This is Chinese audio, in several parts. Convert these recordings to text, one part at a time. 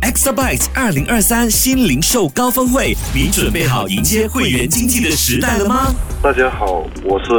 Exabytes 二零二三新零售高峰会，你准备好迎接会员经济的时代了吗？大家好，我是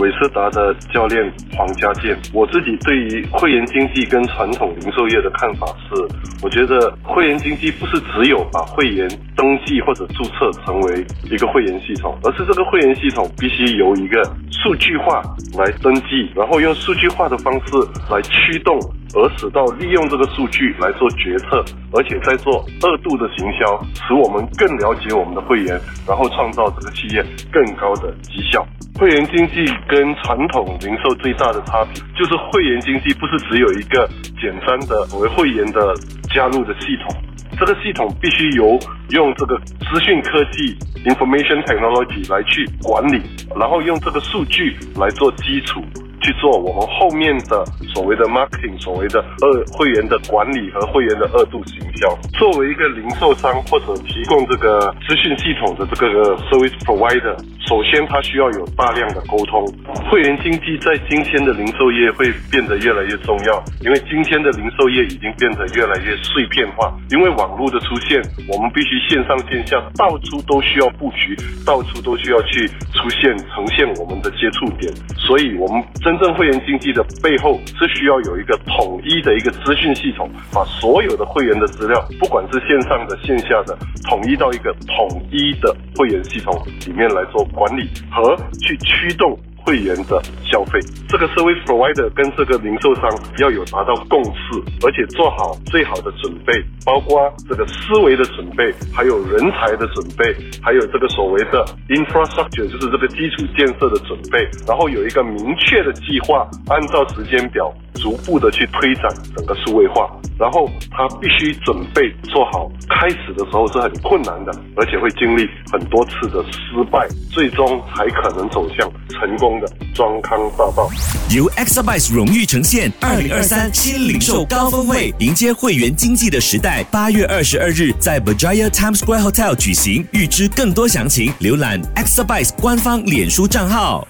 韦斯达的教练黄家健。我自己对于会员经济跟传统零售业的看法是，我觉得会员经济不是只有把会员登记或者注册成为一个会员系统，而是这个会员系统必须由一个数据化来登记，然后用数据化的方式来驱动。而使到利用这个数据来做决策，而且在做二度的行销，使我们更了解我们的会员，然后创造这个企业更高的绩效。会员经济跟传统零售最大的差别，就是会员经济不是只有一个简单的为会员的加入的系统，这个系统必须由用这个资讯科技 （information technology） 来去管理，然后用这个数据来做基础。去做我们后面的所谓的 marketing，所谓的二会员的管理和会员的二度行销。作为一个零售商或者提供这个资讯系统的这个 service provider，首先它需要有大量的沟通。会员经济在今天的零售业会变得越来越重要，因为今天的零售业已经变得越来越碎片化。因为网络的出现，我们必须线上线下到处都需要布局，到处都需要去出现呈现我们的接触点，所以我们真。正会员经济的背后是需要有一个统一的一个资讯系统，把所有的会员的资料，不管是线上的、线下的，统一到一个统一的会员系统里面来做管理和去驱动。会员的消费，这个 service provider 跟这个零售商要有达到共识，而且做好最好的准备，包括这个思维的准备，还有人才的准备，还有这个所谓的 infrastructure，就是这个基础建设的准备，然后有一个明确的计划，按照时间表。逐步的去推展整个数位化，然后他必须准备做好，开始的时候是很困难的，而且会经历很多次的失败，最终才可能走向成功的装康大道。由 Exabyte 荣誉呈现二零二三新零售高峰会，迎接会员经济的时代。八月二十二日在 Berjaya Times Square Hotel 举行，预知更多详情，浏览 Exabyte 官方脸书账号。